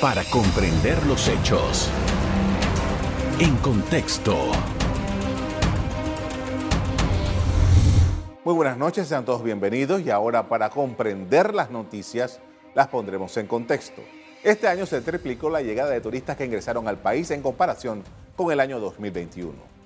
para comprender los hechos. En contexto. Muy buenas noches, sean todos bienvenidos y ahora para comprender las noticias las pondremos en contexto. Este año se triplicó la llegada de turistas que ingresaron al país en comparación con el año 2021.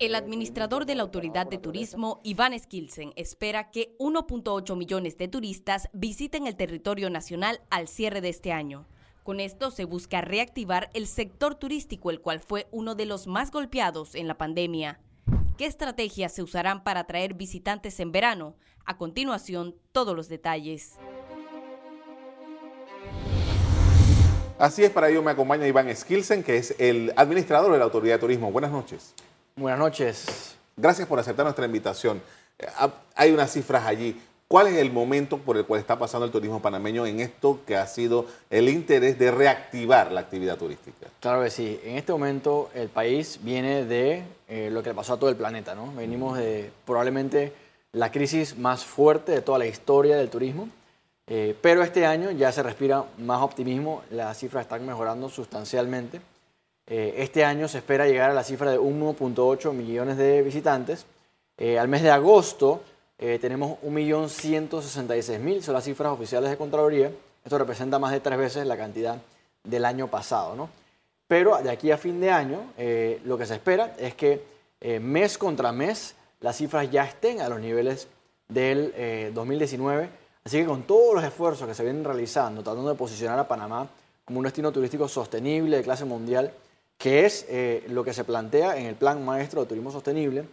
El administrador de la Autoridad de Turismo, Iván Skilsen, espera que 1.8 millones de turistas visiten el territorio nacional al cierre de este año. Con esto se busca reactivar el sector turístico, el cual fue uno de los más golpeados en la pandemia. ¿Qué estrategias se usarán para atraer visitantes en verano? A continuación, todos los detalles. Así es, para ello me acompaña Iván Skilsen, que es el administrador de la Autoridad de Turismo. Buenas noches. Buenas noches. Gracias por aceptar nuestra invitación. Eh, hay unas cifras allí. ¿Cuál es el momento por el cual está pasando el turismo panameño en esto que ha sido el interés de reactivar la actividad turística? Claro que sí. En este momento el país viene de eh, lo que le pasó a todo el planeta, ¿no? Venimos de probablemente la crisis más fuerte de toda la historia del turismo. Eh, pero este año ya se respira más optimismo, las cifras están mejorando sustancialmente. Eh, este año se espera llegar a la cifra de 1.8 millones de visitantes. Eh, al mes de agosto tenemos 1.166.000, son las cifras oficiales de Contraloría. Esto representa más de tres veces la cantidad del año pasado. ¿no? Pero de aquí a fin de año, lo que se espera es que mes contra mes las cifras ya estén a los niveles del 2019 Así que con todos los esfuerzos que se vienen realizando, tratando de posicionar a Panamá como un destino turístico sostenible de clase mundial, que es eh, lo que se plantea en el Plan Maestro de Turismo Sostenible,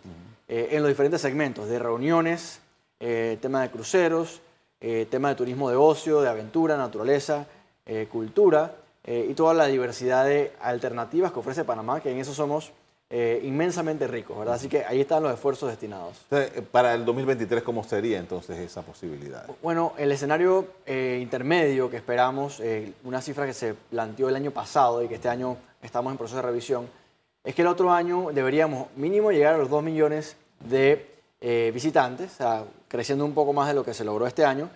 eh, en los diferentes segmentos, de reuniones, eh, tema de cruceros, tema de turismo de ocio, de aventura, naturaleza, cultura, y toda la diversidad de alternativas que ofrece Panamá, que en eso somos eh, inmensamente ricos, ¿verdad? Así que ahí están los esfuerzos destinados. Eh, para el 2023, ¿cómo sería entonces esa posibilidad? Bueno, el escenario eh, intermedio que esperamos, una cifra que se planteó el año pasado y que este año estamos en proceso de revisión, es que el otro año deberíamos mínimo llegar a los 2 millones de visitantes, o sea, creciendo un poco más de lo que se logró este año.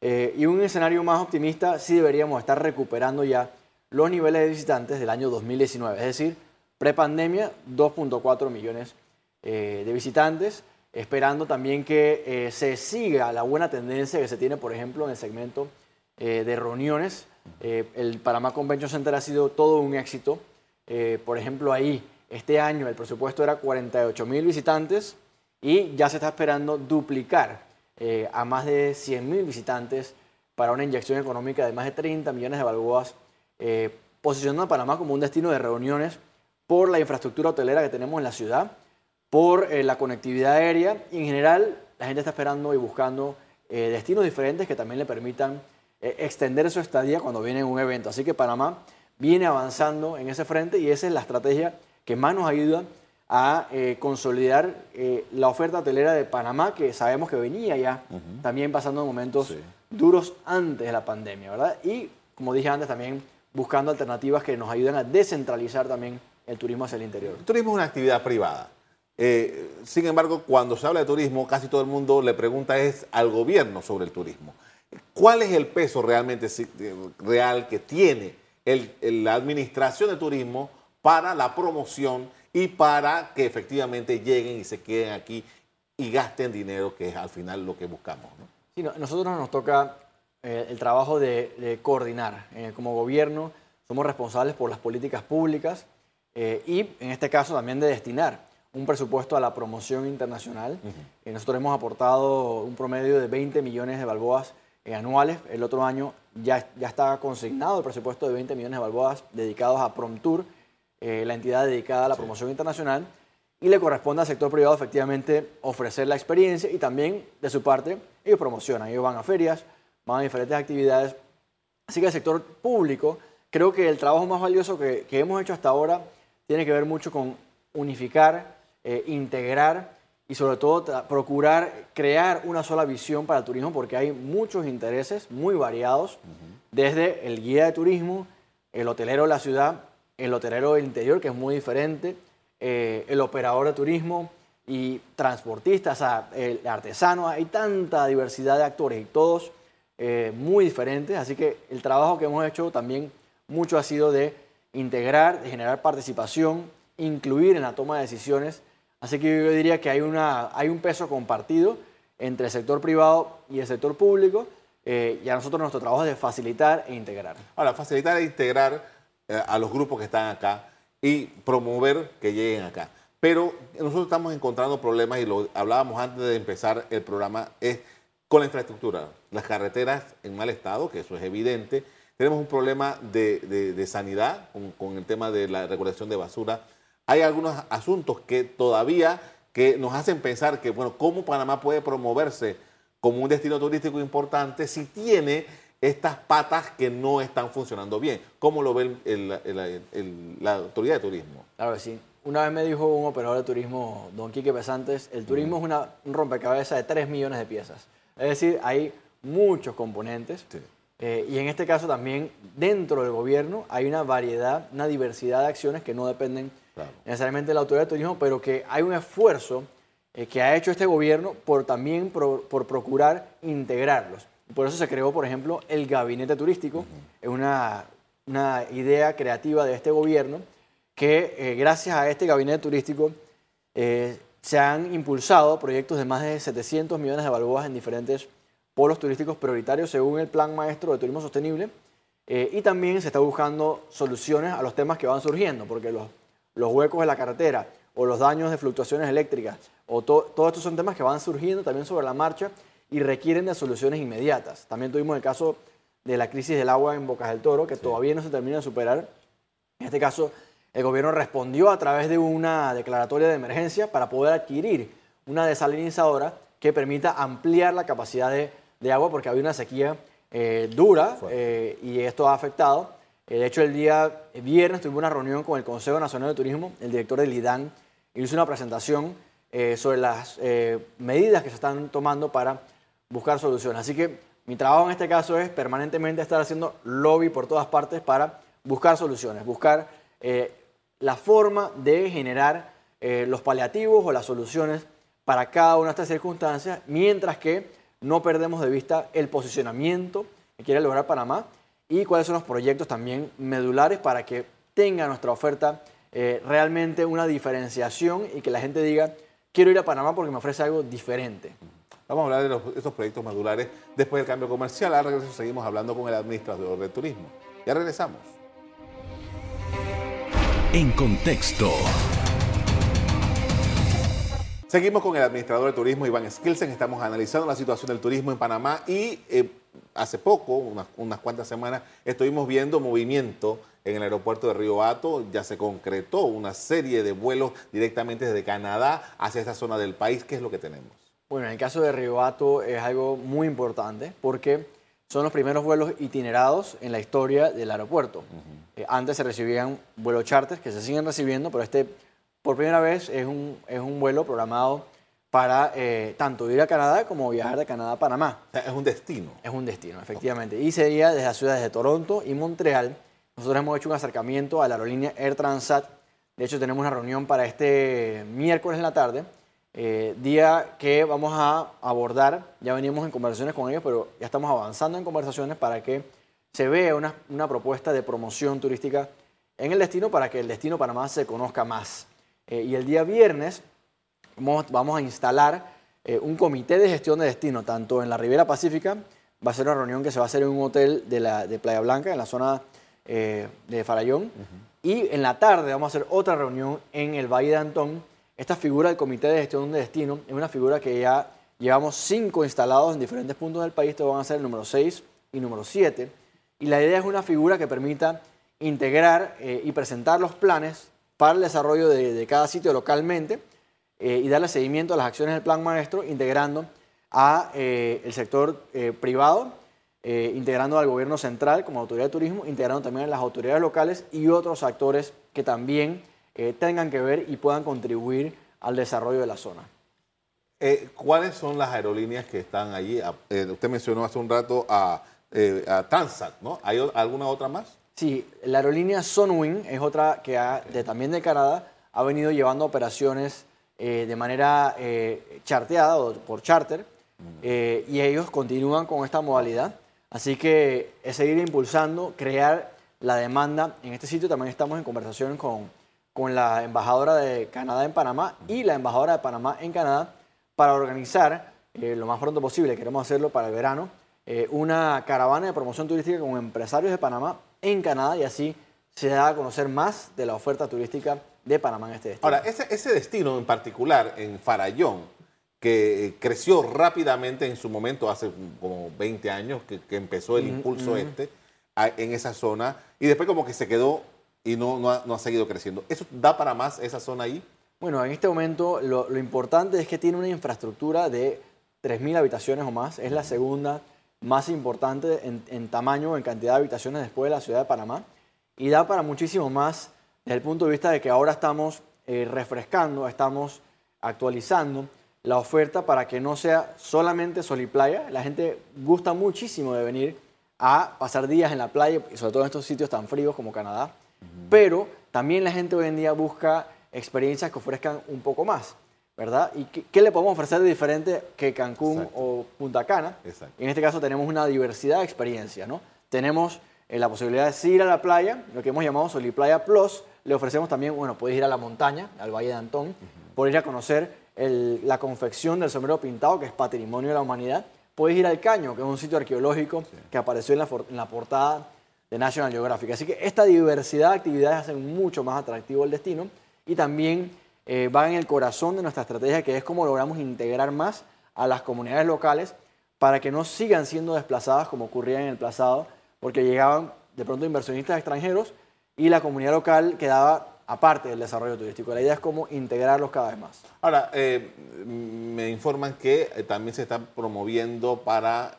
y un escenario más optimista, sí deberíamos estar recuperando ya los niveles de visitantes del año 2019, es decir, Prepandemia, 2.4 millones eh, de visitantes, esperando también que eh, se siga la buena tendencia que se tiene, por ejemplo, en el segmento eh, de reuniones. el Panamá Convention Center ha sido todo un éxito. por ejemplo, ahí, este año el presupuesto era 48 mil visitantes y ya se está esperando duplicar a más de 100 mil visitantes para una inyección económica de más de 30 millones de balboas, posicionando a Panamá como un destino de reuniones por la infraestructura hotelera que tenemos en la ciudad, por eh, la conectividad aérea y en general la gente está esperando y buscando eh, destinos diferentes que también le permitan eh, extender su estadía cuando viene un evento. Así que Panamá viene avanzando en ese frente y esa es la estrategia que más nos ayuda a consolidar la oferta hotelera de Panamá, que sabemos que venía ya también pasando momentos duros antes de la pandemia, ¿verdad? Y como dije antes, también buscando alternativas que nos ayuden a descentralizar también el turismo hacia el interior. El turismo es una actividad privada. Eh, sin embargo, cuando se habla de turismo, casi todo el mundo le pregunta es al gobierno sobre el turismo. ¿Cuál es el peso realmente real que tiene la administración de turismo para la promoción y para que efectivamente lleguen y se queden aquí y gasten dinero, que es al final lo que buscamos? ¿no? nosotros nos toca eh, el trabajo de, coordinar. Eh, como gobierno somos responsables por las políticas públicas eh, y en este caso también de destinar un presupuesto a la promoción internacional. Eh, nosotros hemos aportado un promedio de 20 millones de balboas eh, anuales. El otro año ya, ya está consignado el presupuesto de 20 millones de balboas dedicados a PromTour, la entidad dedicada a la promoción internacional. Y le corresponde al sector privado efectivamente ofrecer la experiencia y también de su parte ellos promocionan, ellos van a ferias, van a diferentes actividades. Así que el sector público, creo que el trabajo más valioso que, que hemos hecho hasta ahora tiene que ver mucho con unificar, eh, integrar y sobre todo procurar crear una sola visión para el turismo porque hay muchos intereses muy variados, desde el guía de turismo, el hotelero de la ciudad, el hotelero del interior, que es muy diferente, eh, el operador de turismo y transportistas, o sea, el artesano, hay tanta diversidad de actores y todos eh, muy diferentes, así que el trabajo que hemos hecho también mucho ha sido de integrar, generar participación, incluir en la toma de decisiones, así que yo diría que hay, una, hay un peso compartido entre el sector privado y el sector público, eh, y a nosotros nuestro trabajo es de facilitar e integrar. Ahora, facilitar e integrar eh, a los grupos que están acá y promover que lleguen acá. Pero nosotros estamos encontrando problemas y lo hablábamos antes de empezar el programa, es con la infraestructura. Las carreteras en mal estado, que eso es evidente. Tenemos un problema de, sanidad con, el tema de la recolección de basura. Hay algunos asuntos que todavía que nos hacen pensar que, bueno, ¿cómo Panamá puede promoverse como un destino turístico importante si tiene estas patas que no están funcionando bien? ¿Cómo lo ve la autoridad de turismo? Claro que sí. Una vez me dijo un operador de turismo, don Quique Pesantes, el turismo es una, un rompecabezas de 3 millones de piezas. Es decir, hay muchos componentes. Eh, y en este caso también dentro del gobierno hay una variedad, una diversidad de acciones que no dependen necesariamente de la autoridad de turismo, pero que hay un esfuerzo eh, que ha hecho este gobierno por también por procurar integrarlos. Por eso se creó, por ejemplo, el gabinete turístico. Es una, una idea creativa de este gobierno que eh, gracias a este gabinete turístico eh, se han impulsado proyectos de más de 700 millones de balboas en diferentes polos turísticos prioritarios según el Plan Maestro de Turismo Sostenible. Eh, y también se está buscando soluciones a los temas que van surgiendo, porque los, los huecos de la carretera o los daños de fluctuaciones eléctricas, o todos estos son temas que van surgiendo también sobre la marcha y requieren de soluciones inmediatas. También tuvimos el caso de la crisis del agua en Bocas del Toro, que todavía no se termina de superar. En este caso, el gobierno respondió a través de una declaratoria de emergencia para poder adquirir una desalinizadora que permita ampliar la capacidad de, agua porque había una sequía eh, dura eh, y esto ha afectado. Eh, de hecho, el día viernes tuvimos una reunión con el Consejo Nacional de Turismo, el director del IDAN hizo una presentación sobre las medidas que se están tomando para buscar soluciones. Así que mi trabajo en este caso es permanentemente estar haciendo lobby por todas partes para buscar soluciones, buscar la forma de generar los paliativos o las soluciones para cada una de estas circunstancias, mientras que no perdemos de vista el posicionamiento que quiere lograr Panamá y cuáles son los proyectos también medulares para que tenga nuestra oferta eh, realmente una diferenciación y que la gente diga, quiero ir a Panamá porque me ofrece algo diferente. Vamos a hablar de estos proyectos medulares después del cambio comercial. Ahora regreso seguimos hablando con el administrador de turismo. Ya regresamos. En contexto. Seguimos con el administrador de turismo, Iván Skilsen. Estamos analizando la situación del turismo en Panamá y eh, hace poco, unas, cuantas semanas, estuvimos viendo movimiento en el aeropuerto de Río Hato. Ya se concretó una serie de vuelos directamente desde Canadá hacia esta zona del país. ¿Qué es lo que tenemos? Bueno, en el caso de Río Hato es algo muy importante porque son los primeros vuelos itinerados en la historia del aeropuerto. Eh, antes se recibían vuelos charters que se siguen recibiendo, pero este por primera vez es un, es un vuelo programado para eh, tanto ir a Canadá como viajar de Canadá a Panamá. es un destino. Es un destino, efectivamente. Y sería desde las ciudades de Toronto y Montreal. Nosotros hemos hecho un acercamiento a la aerolínea Air Transat. De hecho, tenemos una reunión para este miércoles en la tarde eh, día que vamos a abordar, ya veníamos en conversaciones con ellos, pero ya estamos avanzando en conversaciones para que se vea una, una propuesta de promoción turística en el destino para que el destino Panamá se conozca más. Eh, y el día viernes vamos, vamos a instalar eh, un comité de gestión de destino, tanto en la Ribera Pacífica, va a ser una reunión que se va a hacer en un hotel de, la, de Playa Blanca, en la zona de Farallón, y en la tarde vamos a hacer otra reunión en el Valle de Antón, esta figura del Comité de Gestión de Destino es una figura que ya llevamos cinco instalados en diferentes puntos del país, estos van a ser el número 6 y número 7. Y la idea es una figura que permita integrar eh, y presentar los planes para el desarrollo de, cada sitio localmente eh, y darle seguimiento a las acciones del plan maestro, integrando al eh, sector privado, integrando al gobierno central como autoridad de turismo, integrando también a las autoridades locales y otros actores que también eh, tengan que ver y puedan contribuir al desarrollo de la zona. Eh, ¿Cuáles son las aerolíneas que están allí? Ah, eh, usted mencionó hace un rato a, Transat, ¿no? ¿Hay alguna otra más? Sí, la aerolínea Sunwing es otra que de, también de Canadá ha venido llevando operaciones de manera charteada o por charter y ellos continúan con esta modalidad. Así que es seguir impulsando, crear la demanda. En este sitio también estamos en conversación con, con la embajadora de Canadá en Panamá y la embajadora de Panamá en Canadá para organizar eh, lo más pronto posible, queremos hacerlo para el verano, eh, una caravana de promoción turística con empresarios de Panamá en Canadá y así se da a conocer más de la oferta turística de Panamá en este destino. Ahora, ese, ese destino en particular, en Farallón, que eh, creció rápidamente en su momento, hace como 20 años que, que empezó el impulso este a- en esa zona, y después como que se quedó y no, no, ha, no ha seguido creciendo. ¿Eso da para más esa zona ahí? Bueno, en este momento lo, lo importante es que tiene una infraestructura de 3.000 habitaciones o más. Es la segunda más importante en, en tamaño o en cantidad de habitaciones después de la ciudad de Panamá. Y da para muchísimo más desde el punto de vista de que ahora estamos eh, refrescando, estamos actualizando la oferta para que no sea solamente sol y playa. La gente gusta muchísimo de venir a pasar días en la playa, y sobre todo en estos sitios tan fríos como Canadá. Pero también la gente hoy en día busca experiencias que ofrezcan un poco más, ¿verdad? ¿Y qué, qué le podemos ofrecer de diferente que Cancún Exacto. o Punta Cana? Exacto. En este caso tenemos una diversidad de experiencias, ¿no? Tenemos eh, la posibilidad de ir a la playa, lo que hemos llamado Soliplaya Plus. Le ofrecemos también, bueno, puedes ir a la montaña, al Valle de Antón, puedes ir a conocer el- la confección del sombrero pintado, que es patrimonio de la humanidad. Puedes ir al Caño, que es un sitio arqueológico que apareció en la, en la portada de National Geographic. Así que esta diversidad de actividades hacen mucho más atractivo el destino y también eh, va en el corazón de nuestra estrategia, que es cómo logramos integrar más a las comunidades locales para que no sigan siendo desplazadas como ocurría en el pasado, porque llegaban de pronto inversionistas extranjeros y la comunidad local quedaba aparte del desarrollo turístico. La idea es cómo integrarlos cada vez más. Ahora, eh, me informan que eh, también se está promoviendo para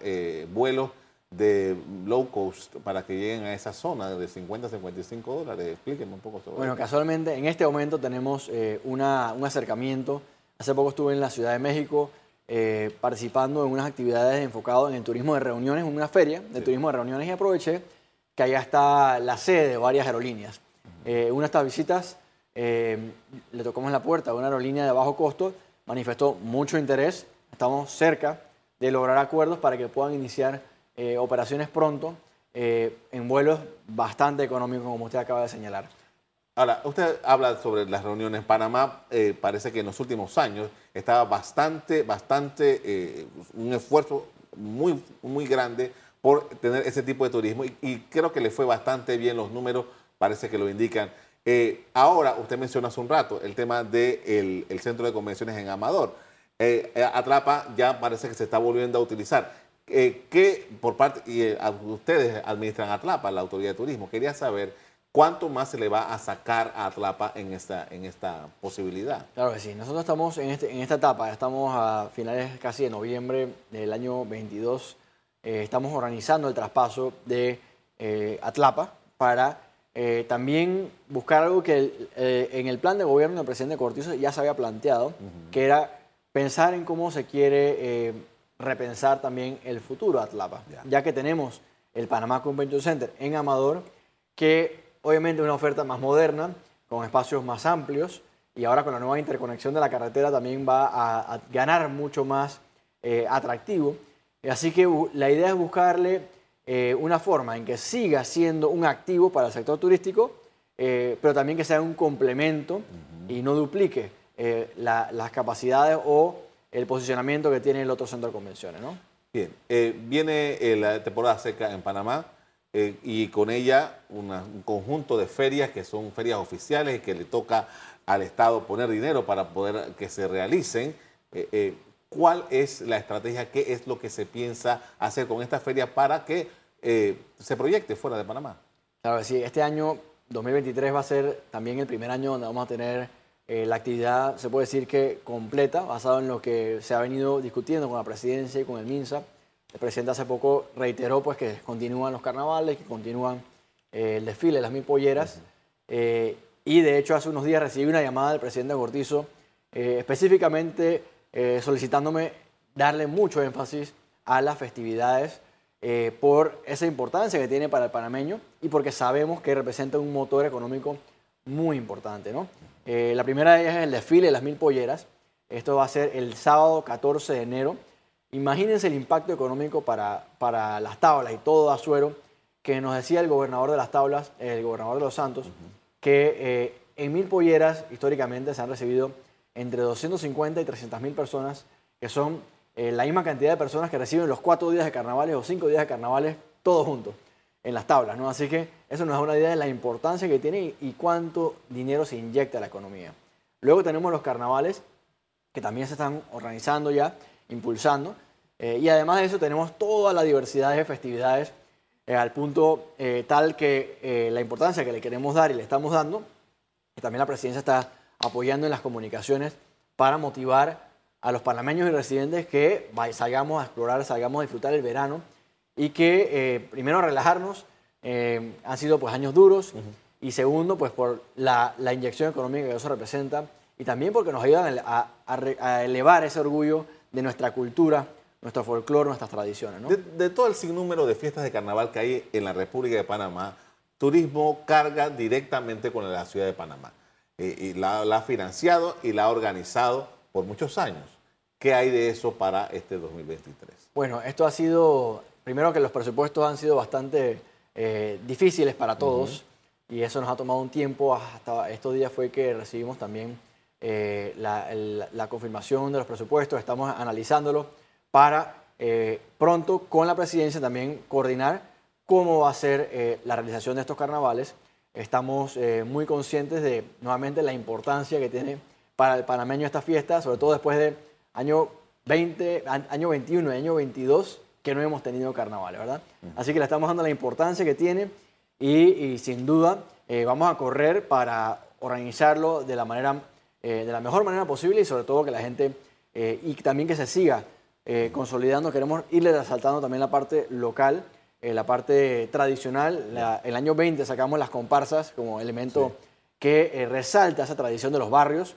vuelos de low cost para que lleguen a esa zona de 50 a 55 dólares. Explíquenme un poco sobre Bueno, eso. casualmente en este momento tenemos eh, una- un acercamiento. Hace poco estuve en la Ciudad de México eh, participando en unas actividades enfocadas en el turismo de reuniones, en una feria de turismo de reuniones y aproveché que allá está la sede de varias aerolíneas. Eh, una de estas visitas eh, le tocamos la puerta a una aerolínea de bajo costo, manifestó mucho interés, estamos cerca de lograr acuerdos para que puedan iniciar eh, operaciones pronto eh, en vuelos bastante económicos, como usted acaba de señalar. Ahora, usted habla sobre las reuniones en Panamá. eh, parece que en los últimos años estaba bastante, bastante, un esfuerzo muy, muy grande por tener ese tipo de turismo y, creo que le fue bastante bien los números, parece que lo indican. Ahora, usted mencionó hace un rato el tema del el centro de convenciones en Amador. Atrapa ya parece que se está volviendo a utilizar. Eh, ¿Qué por parte, y eh, ustedes administran Atlapa, la autoridad de turismo, quería saber cuánto más se le va a sacar a Atlapa en esta, en esta posibilidad. Claro que sí. Nosotros estamos en, este- en esta etapa, estamos a finales casi de noviembre del año 22. eh, estamos organizando el traspaso de eh, Atlapa para eh, también buscar algo que eh, en el plan de gobierno del presidente Cortizo ya se había planteado, que era pensar en cómo se quiere eh, repensar también el futuro de Atlapa, Ya. ya que tenemos el Panamá Convention Center en Amador, que obviamente es una oferta más moderna, con espacios más amplios, y ahora con la nueva interconexión de la carretera también va a, a ganar mucho más eh, atractivo. Así que la idea es buscarle eh, una forma en que siga siendo un activo para el sector turístico, eh, pero también que sea un complemento y no duplique la- las capacidades o el posicionamiento que tiene el otro centro de convenciones. ¿no? Bien, eh, viene eh, la temporada seca en Panamá eh, y con ella una- un conjunto de ferias que son ferias oficiales y que le toca al Estado poner dinero para poder que se realicen. ¿Cuál es la estrategia? ¿Qué es lo que se piensa hacer con esta feria para que se proyecte fuera de Panamá? Claro sí, este año 2023 va a ser también el primer año donde vamos a tener eh, la actividad, se puede decir que completa, basado en lo que se ha venido discutiendo con la presidencia y con el MINSA. El presidente hace poco reiteró pues, que continúan los carnavales, que continúan eh, el desfile, las mil polleras. Eh, y de hecho hace unos días recibí una llamada del presidente Cortizo específicamente solicitándome darle mucho énfasis a las festividades por esa importancia que tiene para el panameño y porque sabemos que representa un motor económico muy importante. ¿no? Eh, la primera de ellas es el desfile de las mil polleras. Esto va a ser el sábado 14 de enero Imagínense el impacto económico para, para las tablas y todo Azuero, que nos decía el gobernador de las tablas, el gobernador de los Santos, que eh, en Mil Polleras históricamente se han recibido entre 250 y 300 mil personas, que son eh, la misma cantidad de personas que reciben los cuatro días de carnavales o cinco días de carnavales todos juntos en las tablas, ¿no? Así que eso nos da una idea de la importancia que tiene y, cuánto dinero se inyecta a la economía. Luego tenemos los carnavales, que también se están organizando ya, impulsando, eh, y además de eso tenemos toda la diversidad de festividades eh, al punto eh, tal que la importancia que le queremos dar y le estamos dando, y también la presidencia está apoyando en las comunicaciones para motivar a los panameños y residentes que salgamos a explorar, salgamos a disfrutar el verano y que eh, primero relajarnos, eh, han sido pues años duros y segundo pues por la, la, inyección económica que eso representa y también porque nos ayudan a, a, elevar ese orgullo de nuestra cultura, nuestro folclore, nuestras tradiciones. ¿no? De, todo el sinnúmero de fiestas de carnaval que hay en la República de Panamá, turismo carga directamente con la ciudad de Panamá. Eh, y la, la ha financiado y la ha organizado por muchos años. ¿Qué hay de eso para este 2023? Bueno, esto ha sido primero que los presupuestos han sido bastante eh, difíciles para todos y eso nos ha tomado un tiempo. Hasta estos días fue que recibimos también eh, la, confirmación de los presupuestos, estamos analizándolo para eh, pronto con la presidencia también coordinar cómo va a ser la realización de estos carnavales. Estamos muy conscientes de nuevamente la importancia que tiene para el panameño esta fiesta, sobre todo después de año 20, año 21 y año 22 que no hemos tenido carnaval, ¿verdad? Así que le estamos dando la importancia que tiene y, sin duda eh, vamos a correr para organizarlo de la, manera, eh, de la mejor manera posible y sobre todo que la gente eh, y también que se siga consolidando. Queremos irle resaltando también la parte local, la parte tradicional. el año 20 sacamos las comparsas como elemento que resalta esa tradición de los barrios.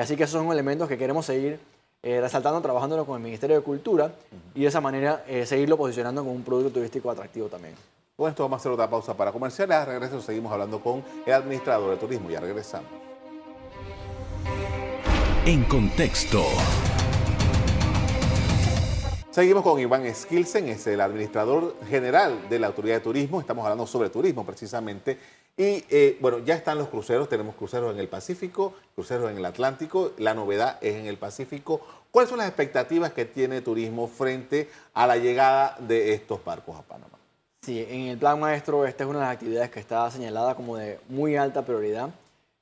así que esos son elementos que queremos seguir eh, resaltando, trabajándolo con el Ministerio de Cultura y de esa manera eh, seguirlo posicionando como un producto turístico atractivo también. Con esto vamos a hacer otra pausa para comerciales. A regreso seguimos hablando con el administrador de turismo. Ya regresamos. En contexto. Seguimos con Iván Skilsen, es el administrador general de la Autoridad de Turismo. Estamos hablando sobre turismo precisamente y eh, bueno, ya están los cruceros, tenemos cruceros en el Pacífico, cruceros en el Atlántico, la novedad es en el Pacífico. ¿Cuáles son las expectativas que tiene turismo frente a la llegada de estos barcos a Panamá? Sí, en el plan maestro esta es una de las actividades que está señalada como de muy alta prioridad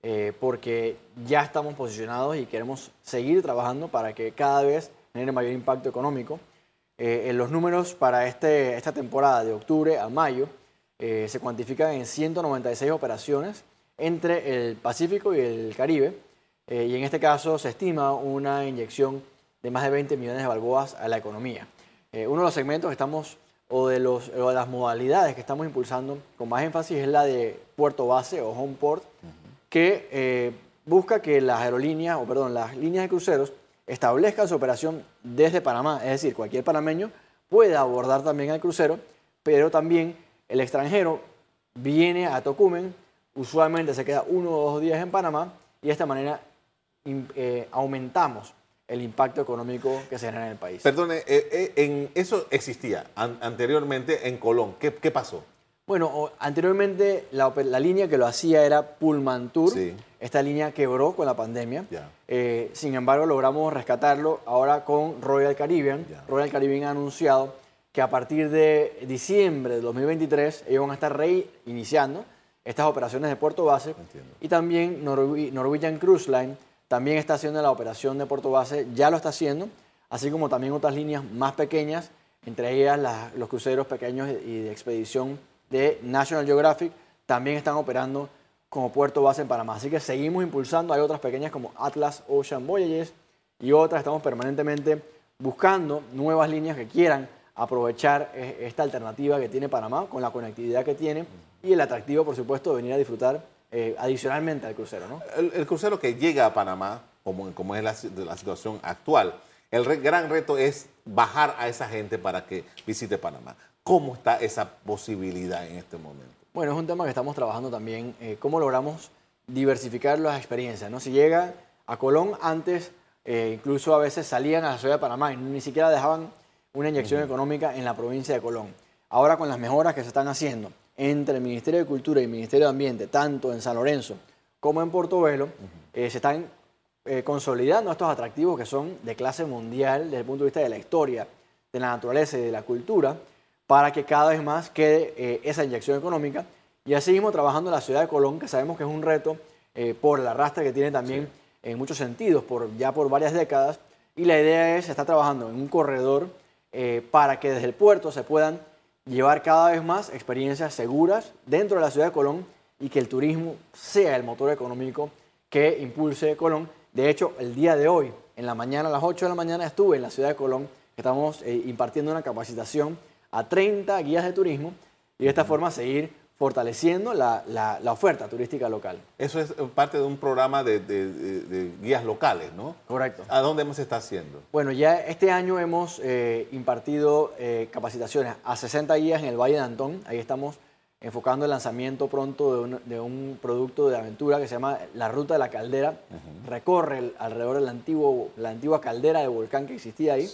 eh, porque ya estamos posicionados y queremos seguir trabajando para que cada vez genere mayor impacto económico. Eh, en los números para este, esta temporada de octubre a mayo, eh, se cuantifican en 196 operaciones entre el Pacífico y el Caribe. Eh, y en este caso se estima una inyección de más de 20 millones de balboas a la economía. Eh, uno de los segmentos que estamos, o de, los, de las modalidades que estamos impulsando con más énfasis es la de puerto base o home port, que busca que las aerolíneas, o perdón, las líneas de cruceros establezcan su operación desde Panamá. Es decir, cualquier panameño puede abordar también al crucero, pero también el extranjero viene a Tocumen, usualmente se queda uno o dos días en Panamá y de esta manera eh, aumentamos el impacto económico que se genera en el país. Perdone, eh, eh, en eso existía anteriormente en Colón. ¿Qué, pasó? Bueno, anteriormente la, línea que lo hacía era Pullman Tour. Esta línea quebró con la pandemia. sin embargo, logramos rescatarlo ahora con Royal Caribbean. Royal Caribbean ha anunciado que a partir de diciembre de 2023 ellos van a estar reiniciando estas operaciones de puerto base. Y también Norwegian Cruise Line también está haciendo la operación de puerto base, ya lo está haciendo, así como también otras líneas más pequeñas, entre ellas los cruceros pequeños y de expedición de National Geographic, también están operando como puerto base en Panamá. Así que seguimos impulsando, hay otras pequeñas como Atlas Ocean Voyages y otras, estamos permanentemente buscando nuevas líneas que quieran aprovechar eh, esta alternativa que tiene Panamá con la conectividad que tiene y el atractivo, por supuesto, de venir a disfrutar eh, adicionalmente al crucero. ¿no? El, crucero que llega a Panamá, como, como es la, la situación actual, el gran reto es bajar a esa gente para que visite Panamá. ¿Cómo está esa posibilidad en este momento? Bueno, es un tema que estamos trabajando también, eh, cómo logramos diversificar las experiencias. ¿no? Si llega a Colón, antes incluso a veces salían a la ciudad de Panamá y ni siquiera dejaban una inyección económica en la provincia de Colón. Ahora con las mejoras que se están haciendo entre el Ministerio de Cultura y el Ministerio de Ambiente, tanto en San Lorenzo como en Portobelo, eh, se están eh, consolidando estos atractivos que son de clase mundial desde el punto de vista de la historia, de la naturaleza y de la cultura, para que cada vez más quede eh, esa inyección económica. Y así mismo trabajando en la ciudad de Colón, que sabemos que es un reto por el arrastre que tiene también en muchos sentidos, por, ya por varias décadas. Y la idea es, estar trabajando en un corredor para que desde el puerto se puedan llevar cada vez más experiencias seguras dentro de la ciudad de Colón y que el turismo sea el motor económico que impulse Colón. De hecho, el día de hoy, en la mañana, a las 8 de la mañana, estuve en la ciudad de Colón. Estamos eh, impartiendo una capacitación a 30 guías de turismo y de esta forma seguir fortaleciendo la, la, oferta turística local. Eso es parte de un programa de, de, guías locales, ¿no? Correcto. ¿A dónde hemos está haciendo? Bueno, ya este año hemos eh, impartido eh, capacitaciones a 60 guías en el Valle de Antón. Ahí estamos enfocando el lanzamiento pronto de un, producto de aventura que se llama La Ruta de la Caldera. Recorre alrededor de la, antiguo, la antigua caldera de volcán que existía ahí.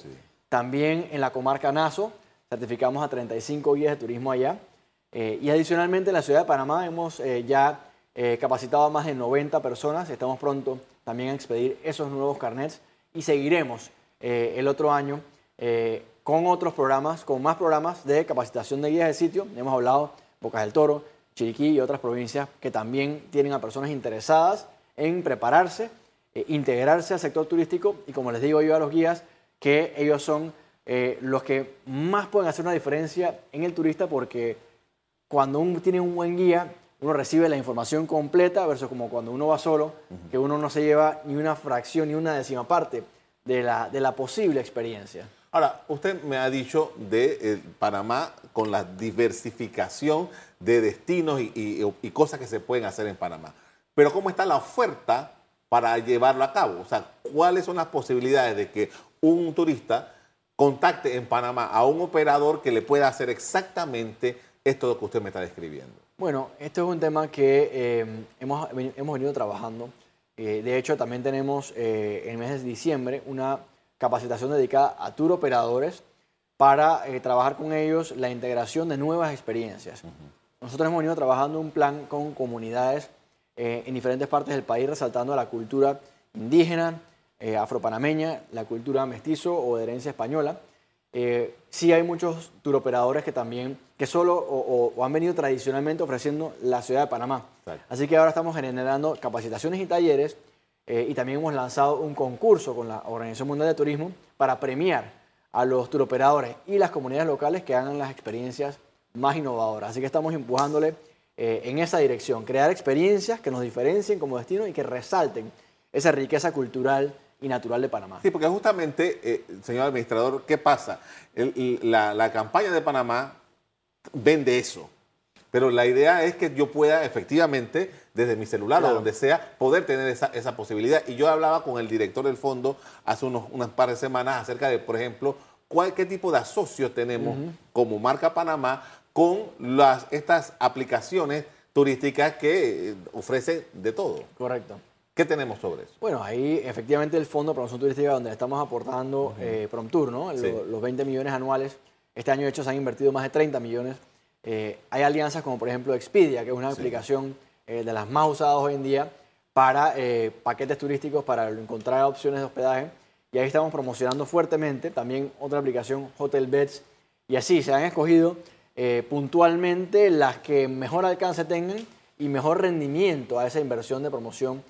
También en la comarca Nazo certificamos a 35 guías de turismo allá. Eh, y adicionalmente en la ciudad de Panamá hemos eh, ya eh, capacitado a más de 90 personas. Estamos pronto también a expedir esos nuevos carnets y seguiremos el otro año con otros programas, con más programas de capacitación de guías de sitio. Hemos hablado Bocas del Toro, Chiriquí y otras provincias que también tienen a personas interesadas en prepararse, integrarse al sector turístico y como les digo yo a los guías, que ellos son los que más pueden hacer una diferencia en el turista porque cuando uno tiene un buen guía, uno recibe la información completa versus como cuando uno va solo, que uno no se lleva ni una fracción ni una décima parte de la, de la posible experiencia. Ahora, usted me ha dicho de eh, Panamá con la diversificación de destinos y, y, cosas que se pueden hacer en Panamá. Pero ¿cómo está la oferta para llevarlo a cabo? O sea, ¿cuáles son las posibilidades de que un turista contacte en Panamá a un operador que le pueda hacer exactamente esto que usted me está describiendo? Bueno, este es un tema que eh, hemos, hemos, venido trabajando. Eh, de hecho, también tenemos eh, en el mes de diciembre una capacitación dedicada a tour operadores para trabajar con ellos la integración de nuevas experiencias. Nosotros hemos venido trabajando un plan con comunidades en diferentes partes del país, resaltando la cultura indígena, afropanameña, la cultura mestizo o de herencia española. Sí hay muchos turoperadores que también que solo o, han venido tradicionalmente ofreciendo la ciudad de Panamá. Así que ahora estamos generando capacitaciones y talleres eh, y también hemos lanzado un concurso con la Organización Mundial de Turismo para premiar a los turoperadores y las comunidades locales que hagan las experiencias más innovadoras. Así que estamos empujándole eh, en esa dirección, crear experiencias que nos diferencien como destino y que resalten esa riqueza cultural y natural de Panamá. Sí, porque justamente, eh, señor administrador, ¿qué pasa? la, la campaña de Panamá vende eso. Pero la idea es que yo pueda efectivamente, desde mi celular o donde sea, poder tener esa, esa, posibilidad. Y yo hablaba con el director del fondo hace unos, unas par de semanas acerca de, por ejemplo, cuál, qué tipo de asocios tenemos como marca Panamá con las, estas aplicaciones turísticas que eh, ofrecen de todo. Correcto. ¿Qué tenemos sobre eso? Bueno, ahí efectivamente el Fondo de Promoción Turística donde estamos aportando eh, PromTour, ¿no? los 20 millones anuales este año, de hecho, se han invertido más de 30 millones. Eh, hay alianzas como, por ejemplo, Expedia, que es una aplicación eh, de las más usadas hoy en día para paquetes turísticos, para encontrar opciones de hospedaje. Y ahí estamos promocionando fuertemente. También otra aplicación, Hotel Beds. Y así se han escogido puntualmente las que mejor alcance tengan y mejor rendimiento a esa inversión de promoción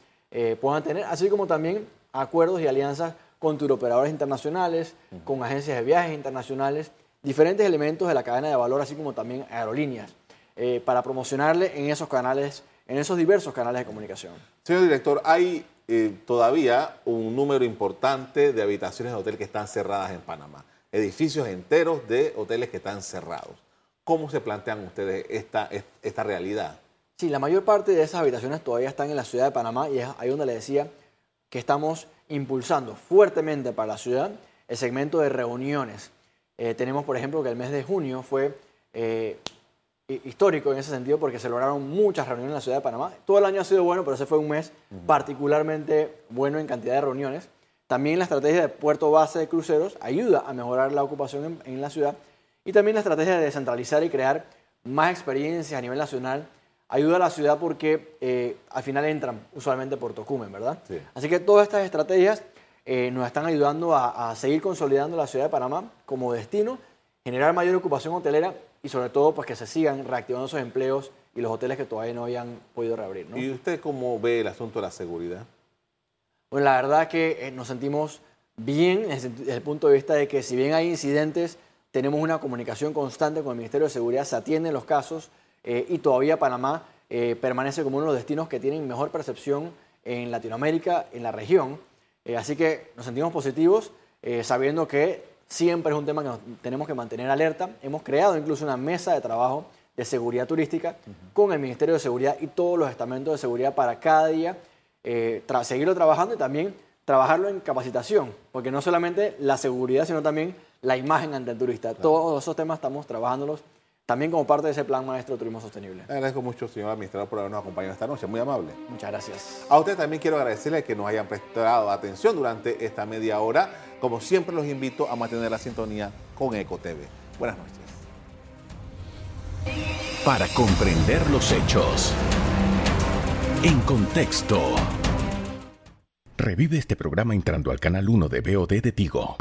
puedan tener, así como también acuerdos y alianzas con turoperadores internacionales, con agencias de viajes internacionales diferentes elementos de la cadena de valor, así como también aerolíneas, eh, para promocionarle en esos canales, en esos diversos canales de comunicación. Señor director, hay eh, todavía un número importante de habitaciones de hotel que están cerradas en Panamá, edificios enteros de hoteles que están cerrados. ¿Cómo se plantean ustedes esta, esta realidad? Sí, la mayor parte de esas habitaciones todavía están en la ciudad de Panamá y es ahí donde le decía que estamos impulsando fuertemente para la ciudad el segmento de reuniones eh, tenemos, por ejemplo, que el mes de junio fue eh, histórico en ese sentido porque se lograron muchas reuniones en la ciudad de Panamá. Todo el año ha sido bueno, pero ese fue un mes particularmente bueno en cantidad de reuniones. También la estrategia de puerto base de cruceros ayuda a mejorar la ocupación en, la ciudad. Y también la estrategia de descentralizar y crear más experiencias a nivel nacional ayuda a la ciudad porque eh, al final entran usualmente por Tocumen, ¿verdad? Así que todas estas estrategias eh, nos están ayudando a, a, seguir consolidando la ciudad de Panamá como destino, generar mayor ocupación hotelera y sobre todo pues que se sigan reactivando esos empleos y los hoteles que todavía no habían podido reabrir. ¿no? ¿Y usted cómo ve el asunto de la seguridad? Bueno, la verdad que eh, nos sentimos bien desde el punto de vista de que si bien hay incidentes, tenemos una comunicación constante con el Ministerio de Seguridad, se atienden los casos eh, y todavía Panamá eh, permanece como uno de los destinos que tienen mejor percepción en Latinoamérica, en la región. así que nos sentimos positivos, sabiendo que siempre es un tema que tenemos que mantener alerta. Hemos creado incluso una mesa de trabajo de seguridad turística con el Ministerio de Seguridad y todos los estamentos de seguridad para cada día eh, seguirlo trabajando y también trabajarlo en capacitación, porque no solamente la seguridad, sino también la imagen ante el turista. Todos esos temas estamos trabajándolos también como parte de ese plan maestro de turismo sostenible. agradezco mucho, señor administrador, por habernos acompañado esta noche. Muy amable. Muchas gracias. A usted también quiero agradecerle que nos hayan prestado atención durante esta media hora. Como siempre, los invito a mantener la sintonía con EcoTV. Buenas noches. Para comprender los hechos. En contexto. Revive este programa entrando al canal 1 de BOD de Tigo.